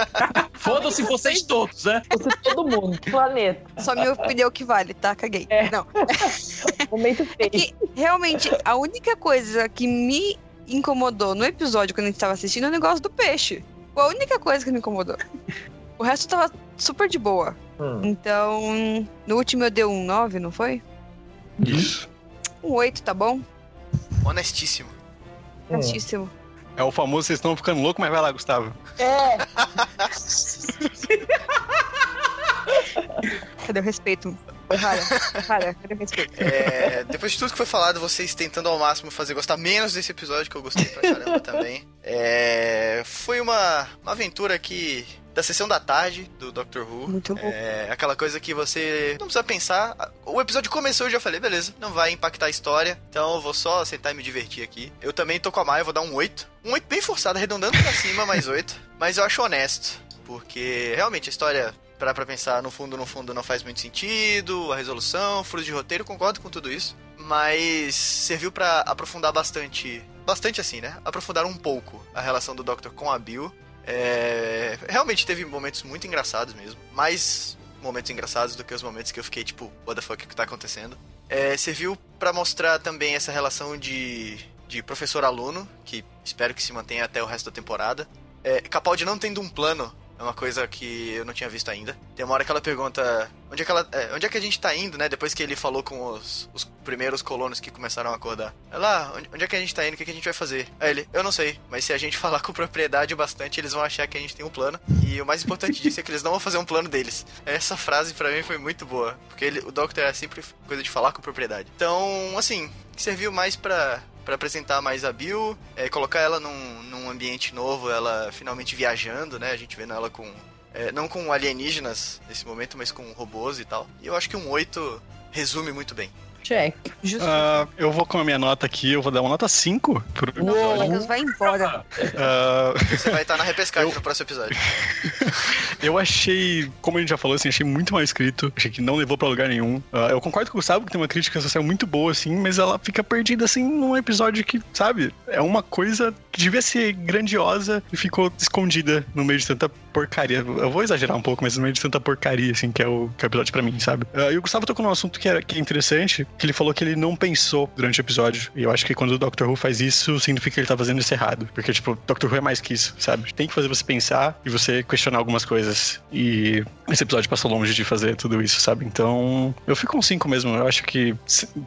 Foda-se vocês todos, né? Você todo mundo, planeta. Só minha opinião que vale, tá? Caguei. É. Não. Momento feio. Que realmente, a única coisa que me incomodou no episódio quando a gente tava assistindo é o negócio do peixe. Foi a única coisa que me incomodou. O resto tava super de boa. Hum. Então, no último eu dei um 9, não foi? isso. Um 8, tá bom? Honestíssimo. Hum. Justíssimo. É o famoso, vocês estão ficando loucos, mas vai lá, Gustavo. É, Cadê o respeito? Rara, Rara, cadê o respeito? É, depois de tudo que foi falado, vocês tentando ao máximo fazer gostar menos desse episódio, que eu gostei pra caramba também. É, foi uma, uma aventura que. Da sessão da tarde do Doctor Who. Muito bom. É aquela coisa que você não precisa pensar. O episódio começou e eu já falei, beleza, não vai impactar a história, então eu vou só sentar e me divertir aqui. Eu também tô com a Maia, eu vou dar um 8. Um 8 bem forçado, arredondando pra cima, mais 8. Mas eu acho honesto, porque realmente a história, parar pra pensar, no fundo, no fundo, não faz muito sentido, a resolução, furos de roteiro, concordo com tudo isso. Mas serviu pra aprofundar bastante. Bastante assim, né? Aprofundar um pouco a relação do Doctor com a Bill. É, realmente teve momentos muito engraçados mesmo. Mais momentos engraçados do que os momentos que eu fiquei tipo, what the fuck, o que tá acontecendo? É, serviu pra mostrar também essa relação de, de professor-aluno, que espero que se mantenha até o resto da temporada. É, Capaldi não tendo um plano é uma coisa que eu não tinha visto ainda. Tem uma hora que ela pergunta onde é que, ela, é, onde é que a gente tá indo, né? Depois que ele falou com os, os primeiros colonos que começaram a acordar. Ela, onde, onde é que a gente tá indo? O que, que a gente vai fazer? Aí ele, eu não sei, mas se a gente falar com propriedade bastante, eles vão achar que a gente tem um plano. E o mais importante disso é que eles não vão fazer um plano deles. Essa frase pra mim foi muito boa, porque ele, o Doctor é sempre coisa de falar com propriedade. Então, assim, serviu mais pra para apresentar mais a Bill, é, colocar ela num, num ambiente novo, ela finalmente viajando, né? A gente vendo ela com. é, não com alienígenas nesse momento, mas com robôs e tal. E eu acho que um 8 resume muito bem. check. Justo. Ah, eu vou com a minha nota aqui, eu vou dar uma nota 5 pro episódio. Lucas, vai embora. Ah, Você vai estar na repescagem no próximo episódio. Eu achei, como a gente já falou, assim, achei muito mal escrito. Achei que não levou pra lugar nenhum. Ah, eu concordo com o Gustavo que tem uma crítica social muito boa, assim, mas ela fica perdida, assim, num episódio que, sabe, é uma coisa que devia ser grandiosa e ficou escondida no meio de tanta porcaria. Eu vou exagerar um pouco, mas no meio de tanta porcaria, assim, que é o, que é o episódio pra mim, sabe? Ah, e o Gustavo tocou num assunto que é, que é interessante, que ele falou que ele não pensou durante o episódio. E eu acho que quando o Doctor Who faz isso, significa que ele tá fazendo isso errado. Porque, tipo, Doctor Who é mais que isso, sabe? Tem que fazer você pensar e você questionar algumas coisas. E esse episódio passou longe de fazer tudo isso, sabe? Então, eu fico com 5 mesmo. Eu acho que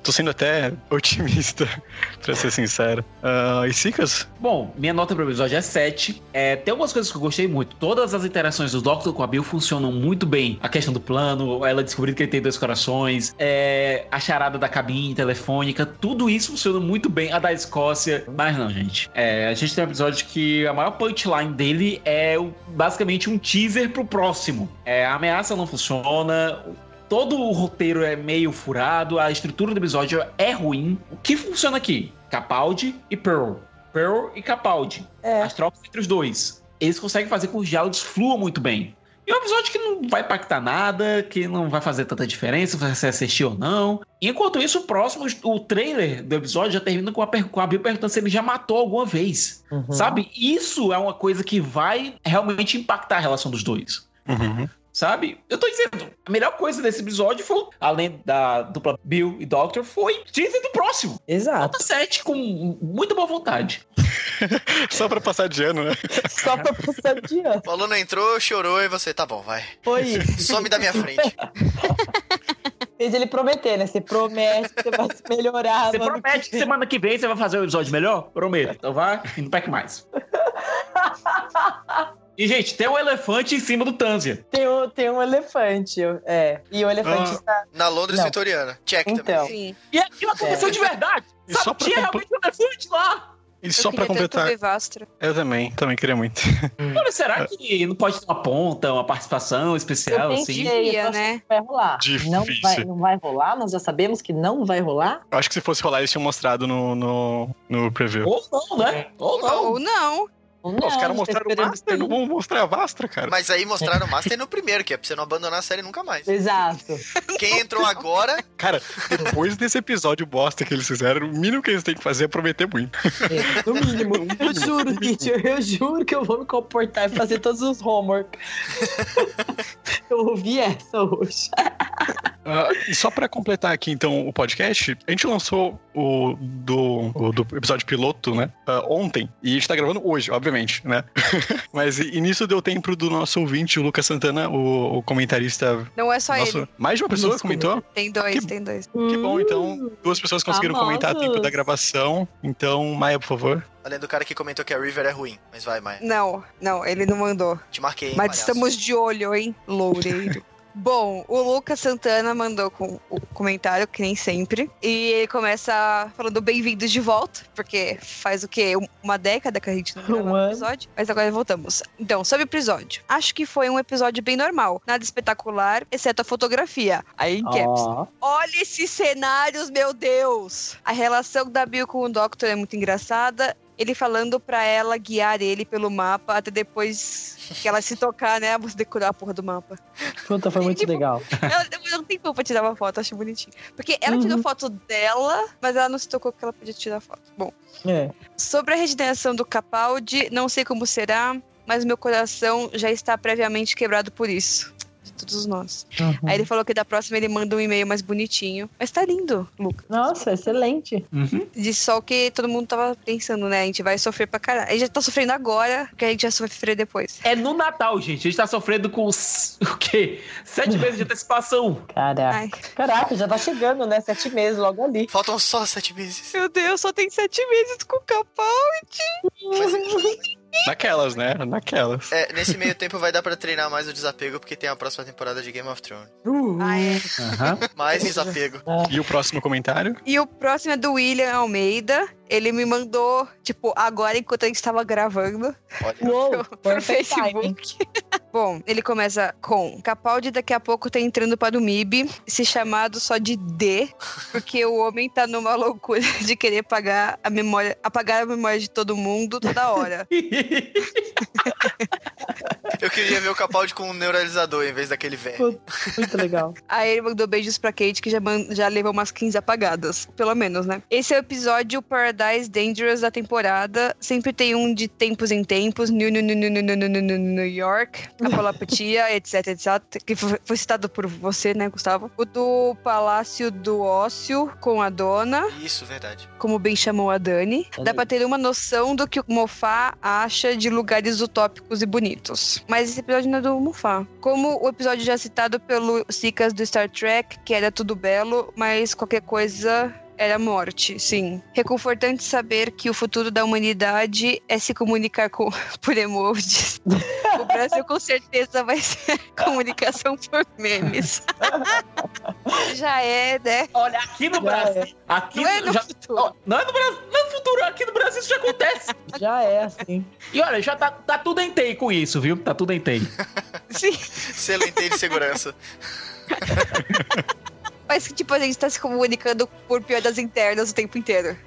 tô sendo até otimista, pra ser sincero. Ah, e Sicas? Bom, minha nota pro episódio é 7. É, tem algumas coisas que eu gostei muito. Todas as interações do Doctor com a Bill funcionam muito bem. A questão do plano, ela descobrindo que ele tem dois corações, é, a charada da cabine telefônica, tudo isso funciona muito bem. A da Escócia. Mas não, gente. É, a gente tem um episódio que a maior punchline dele é o- basicamente um teaser pro próximo. É, a ameaça não funciona. Todo o roteiro é meio furado, a estrutura do episódio é ruim. O que funciona aqui? Capaldi e Pearl. Pearl e Capaldi. É. As trocas entre os dois. Eles conseguem fazer com que os diálogos fluam muito bem. E é um episódio que não vai impactar nada, que não vai fazer tanta diferença se você assistir ou não. Enquanto isso, o próximo, o trailer do episódio já termina com a, com a Bill perguntando se ele já matou alguma vez. Uhum. Sabe? Isso é uma coisa que vai realmente impactar a relação dos dois. Uhum. Sabe? Eu tô dizendo, a melhor coisa desse episódio foi, além da dupla Bill e Doctor, foi teaser do próximo. Exato. Nota 7 com muita boa vontade. Só pra passar de ano, né? Só pra passar de ano. O aluno entrou, chorou e você, tá bom, vai. Foi isso. Some da minha frente. Fez ele prometer, né? Você promete que você vai se melhorar. Você promete que semana que vem você vai fazer um episódio melhor? Prometo. Então vai e não peque mais. E, gente, tem um elefante em cima do Tanzia. Tem um, tem um elefante, é. E o elefante Ah. está. Na Londres Não. vitoriana. Check também. Então. Sim. E aquilo aconteceu de verdade. E só Sabe? pra Tinha compl- realmente um elefante lá. E só eu queria tanto completar, eu também, também queria muito. Olha, será que não pode ter uma ponta, uma participação especial, Eu assim? eu Ia, tô achando né? vai rolar. Difícil. Não vai, não vai rolar? Nós já sabemos que não vai rolar? Eu acho que se fosse rolar, eles tinham mostrado no, no, no preview. Ou não, né? Ou não. Ou não. Pô, os não, caras tá mostraram o Master, não vão mostrar a Vastra, cara. Mas aí mostraram o Master no primeiro, que é pra você não abandonar a série nunca mais. Exato. Quem entrou agora, Cara, depois desse episódio bosta que eles fizeram, o mínimo que eles têm que fazer é prometer muito. É, no mínimo. Eu juro, teacher, eu juro que eu vou me comportar e fazer todos os homework. eu ouvi essa hoje. Ah, e só pra completar aqui, então, o podcast, a gente lançou o do, o do episódio piloto, né, ah, ontem, e a gente tá gravando hoje, obviamente, né? Mas e, nisso deu tempo do nosso ouvinte, o Lucas Santana, o, o comentarista. Não é só nosso- ele. mais de uma pessoa Nossa, comentou? Tem dois, Que- tem dois. Que bom, então, duas pessoas conseguiram comentar a tempo da gravação. Então, Maia, por favor. além do cara que comentou que a River é ruim. Mas vai, Maia. Não, não, ele não mandou. Te marquei, hein, Mas palhaço. estamos de olho, hein, Loureiro. Bom, o Lucas Santana mandou com o comentário, que nem sempre. E ele começa falando bem-vindos de volta, porque faz o quê? Um- Uma década que a gente não grava Um episódio. Mas agora voltamos. Então, sobre o episódio. Acho que foi um episódio bem normal. Nada espetacular, exceto a fotografia. Aí em caps. Ó, Olha esses cenários, meu Deus! A relação da Bill com o Doctor é muito engraçada. Ele falando pra ela guiar ele pelo mapa até depois que ela se tocar, né? Você decorar a porra do mapa. puta, foi muito Tipo, legal. Ela não tem como pra tirar uma foto, acho bonitinho. Porque ela tirou Uhum. foto dela, mas ela não se tocou que ela podia tirar foto. Bom, É. sobre a regeneração do Capaldi, não sei como será, mas meu coração já está previamente quebrado por isso. De todos nós. Uhum. Aí ele falou que da próxima ele manda um e-mail mais bonitinho. Mas tá lindo, Lucas. Nossa, excelente. Uhum. Disse só o que todo mundo tava pensando, né? A gente vai sofrer pra caralho. A gente já tá sofrendo agora, porque a gente vai sofrer depois. É no Natal, gente. A gente tá sofrendo com os- o quê? Sete meses de antecipação. Caraca. Ai, Caraca, já tá chegando, né? Sete meses logo ali. Faltam só sete meses. meu Deus, só tem sete meses com o Capaldi. Naquelas, né? Naquelas. É, nesse meio tempo vai dar pra treinar mais o desapego, porque tem a próxima temporada de Game of Thrones. Ah, é. Mais desapego. E o próximo comentário? E o próximo é do William Almeida. Ele me mandou, tipo, agora enquanto a gente tava gravando. Olha. Uou, pro. Facebook. Bom, ele começa com Capaldi daqui a pouco tá entrando para o MIB, se chamado só de D, porque o homem tá numa loucura de querer pagar a memória, apagar a memória de todo mundo toda hora. Eu queria ver o Capaldi com um neuralizador em vez daquele velho. Muito legal. Aí ele mandou beijos pra Kate, que já, já levou umas 15 apagadas. Pelo menos, né? Esse é o episódio Paradise Dangerous da temporada. Sempre tem um de tempos em tempos. New, New, New, New, New, New, New, New, York. A Palapatia, etc, etc. Que foi, foi citado por você, né, Gustavo? O do Palácio do Ócio com a dona. Isso, verdade. como bem chamou a Dani, dá pra ter uma noção do que o Mofá acha de lugares utópicos e bonitos. Mas esse episódio não é do Mofá. Como o episódio já citado pelo Sicas do Star Trek, que era tudo belo, mas qualquer coisa era morte, sim. Reconfortante saber que o futuro da humanidade é se comunicar com, por emojis. O Brasil com certeza vai ser comunicação por memes. Já é, né? Olha, aqui no Já Brasil. Aqui Não é no já- futuro. Ó, não é no Brasil, não é no futuro, aqui no Brasil isso já acontece. Já é assim. E olha, já tá, tá tudo em TI com isso, viu? Tá tudo em TI. Sim. Excelente de segurança. Mas que, tipo, a gente tá se comunicando por piadas internas o tempo inteiro.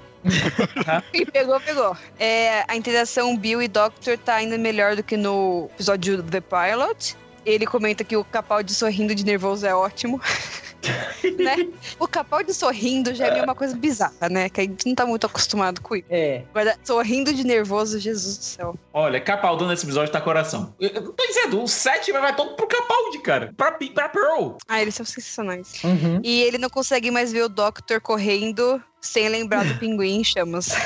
Quem pegou, pegou. É, a interação Bill e Doctor tá ainda melhor do que no episódio The Pilot. Ele comenta que o Capaldi sorrindo de nervoso é ótimo. né? O Capaldi sorrindo já é meio uma coisa bizarra, né? Que a gente não tá muito acostumado com isso. É. Agora, sorrindo de nervoso, Jesus do céu. Olha, Capaldi nesse episódio tá coração. Eu, eu tô dizendo, o 7 vai, todo pro Capaldi, cara. Pra, pra Pearl. Ah, eles são sensacionais. Uhum. E ele não consegue mais ver o Doctor correndo sem lembrar do pinguim em chamas.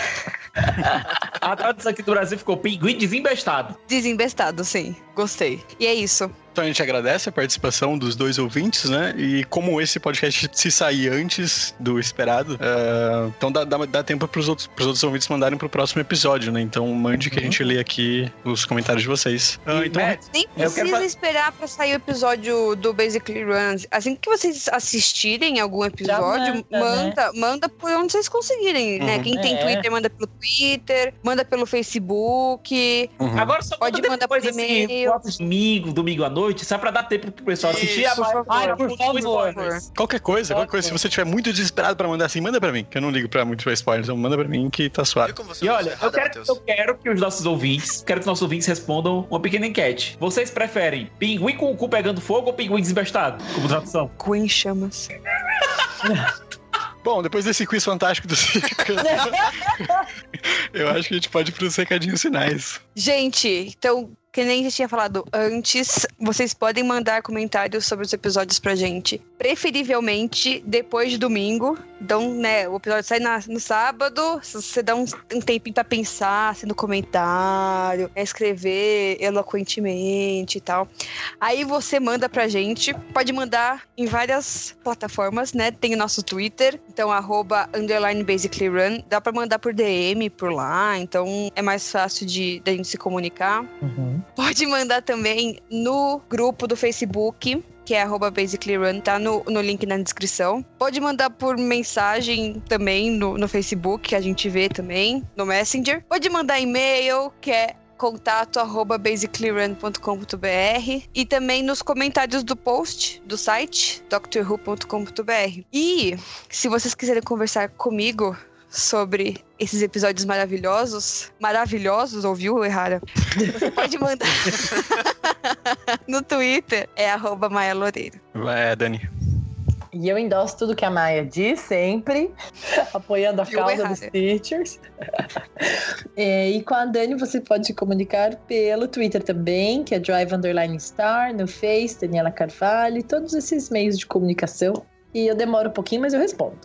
A tradução aqui do Brasil ficou pinguim desembestado. Desembestado, sim. Gostei. E é isso. Então a gente agradece a participação dos dois ouvintes, né? E como esse podcast se sair antes do esperado, é, então dá, dá, dá tempo pros outros, pros outros ouvintes mandarem pro próximo episódio, né? Então mande que a gente lê aqui os comentários de vocês. E, então, Matt, Nem Eu quero precisa fa- esperar pra sair o episódio do Basically Run. Assim que vocês assistirem algum episódio, manda, né? manda, manda por onde vocês conseguirem, né? Uhum. Quem tem É. Twitter, manda pelo Twitter, manda pelo Facebook. uhum. Agora só Pode manda mandar por assim, e-mail. fotos domingo, domingo à noite, só pra dar tempo pro pessoal assistir. Isso, vai- por vai- Por favor. spoilers. Qualquer coisa, qualquer coisa. Se você estiver muito desesperado pra mandar assim, manda pra mim. Que eu não ligo pra muito spoilers. Então manda pra mim que tá suave. E olha, eu quero, eu quero que os nossos ouvintes, quero que os nossos ouvintes respondam uma pequena enquete. Vocês preferem pinguim com o cu pegando fogo ou pinguim desembestado? Como tradução. Queen chamas. Bom, depois desse quiz fantástico do eu acho que a gente pode ir pros recadinhos finais. Gente, então, que nem já tinha falado antes, vocês podem mandar comentários sobre os episódios pra gente. Preferivelmente depois de domingo. Então, né, o episódio sai na- no sábado. Você dá um, um tempinho pra pensar, assim, no comentário, é escrever eloquentemente e tal. Aí você manda pra gente. Pode mandar em várias plataformas, né? Tem o nosso Twitter, então arroba underline basically run. Dá pra mandar por DM por lá, então é mais fácil de da gente se comunicar. Uhum. Pode mandar também no grupo do Facebook, que é arroba basically run, tá no, no link na descrição. Pode mandar por mensagem também no, no Facebook, que a gente vê também, no Messenger. Pode mandar e-mail, que é contato arroba basicallyrun.com.br e também nos comentários do post do site doctorwho.com.br. E se vocês quiserem conversar comigo sobre esses episódios maravilhosos, maravilhosos, ouviu, Errara? Você pode mandar no Twitter, é arroba Maia Loureiro. É, Dani. E eu endosso tudo que a Maia diz sempre, apoiando a causa errada. dos teachers. É, e com a Dani você pode se comunicar pelo Twitter também, que é Drive Underline Star, no Face, Daniela Carvalho, todos esses meios de comunicação. E eu demoro um pouquinho, mas eu respondo.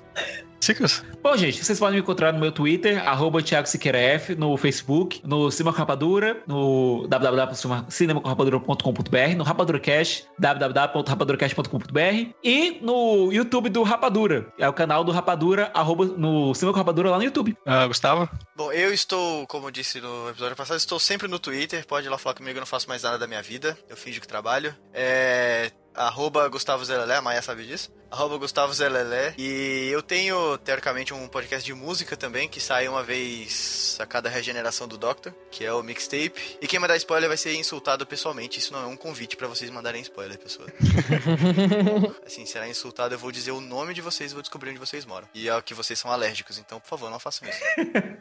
Cicas? Bom, gente, vocês podem me encontrar no meu Twitter, arroba Thiago Siqueira F, no Facebook, no Cinema com Rapadura, no www.cinemacorrapadura.com.br, no RapaduraCast, www.rapaduracast.com.br e no YouTube do Rapadura. É o canal do Rapadura, arroba no Cinema com Rapadura lá no YouTube. Ah, Gustavo? Bom, eu estou, como eu disse no episódio passado, estou sempre no Twitter. Pode ir lá falar comigo, eu não faço mais nada da minha vida. Eu finjo que trabalho. É, arroba Gustavo Zelelé, a Maia sabe disso. Arroba Gustavo Zelelé. E eu tenho, teoricamente, um podcast de música também, que sai uma vez a cada regeneração do Doctor, que é o Mixtape. E quem mandar spoiler vai ser insultado pessoalmente. Isso não é um convite pra vocês mandarem spoiler, pessoal. assim, será insultado, eu vou dizer o nome de vocês e vou descobrir onde vocês moram. E é que vocês são alérgicos, então, por favor, não façam isso.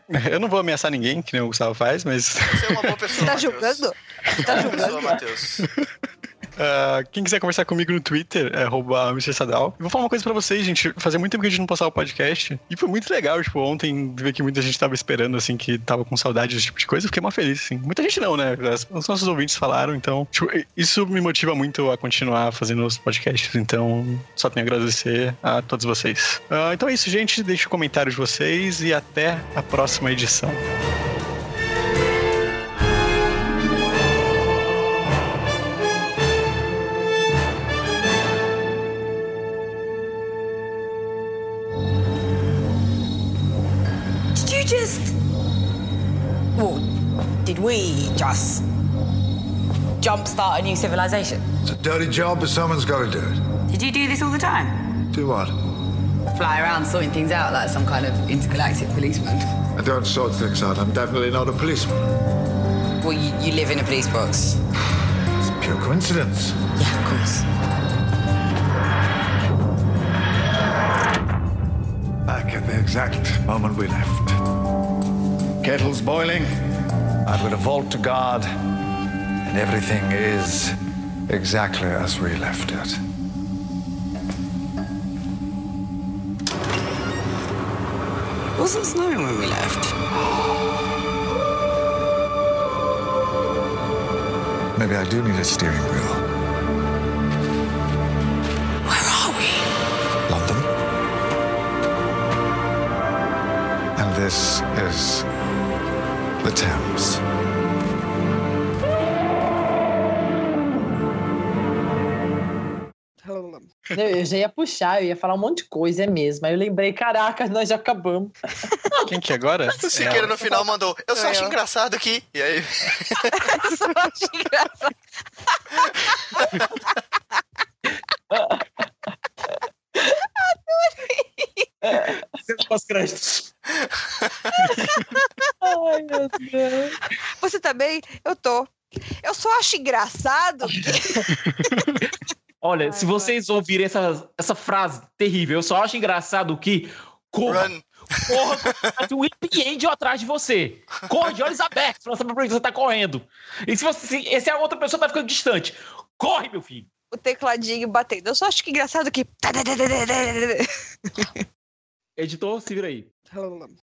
Eu não vou ameaçar ninguém, que nem o Gustavo faz, mas. Você é uma boa pessoa, Você tá Matheus. julgando? Você tá julgando? pessoa, Matheus. Ah, quem quiser conversar comigo no Twitter, é arroba Mr. Sadal. Eu vou falar uma coisa pra vocês, gente. Fazia muito tempo que a gente não postava o podcast. E foi muito legal, tipo, ontem ver que muita gente tava esperando, assim, que tava com saudade desse tipo de coisa. Fiquei mó feliz, assim. Muita gente não, né? Os nossos ouvintes falaram, então. tipo, isso me motiva muito a continuar fazendo os podcasts. Então, só tenho a agradecer a todos vocês. Ah, então é isso, gente. Deixe o comentário de vocês e até a próxima edição. Did we just. jumpstart a new civilization? It's a dirty job, but someone's got to do it. Did you do this all the time? Do what? Fly around sorting things out like some kind of intergalactic policeman? I don't sort things out. I'm definitely not a policeman. Well, you, you live in a police box. It's pure coincidence. Yeah, of course. Back at the exact moment we left. Kettle's boiling. I've got a vault to guard. And everything is exactly as we left it. it. Wasn't snowing when we left. Maybe I do need a steering wheel. Where are we? London. And this is the Thames. Eu já ia puxar, eu ia falar um monte de coisa, é mesmo. Aí eu lembrei, caraca, nós já acabamos. Quem que é agora? O Siqueira no final mandou, eu só É, acho eu. engraçado aqui. E aí, Só acho engraçado. Pós-créditos. Ai, meu Deus. Você também? Eu tô. Eu só acho engraçado que Olha, Ai, se vocês ouvirem essa, essa frase terrível, eu só acho engraçado que. Corra, run. corra, tem um angel atrás de você. Corre de olhos abertos pra saber por que você tá correndo. E se você. Se, se a outra pessoa tá ficando distante, corre, meu filho. o tecladinho batendo. Eu só acho que engraçado que. Editor, se vira aí.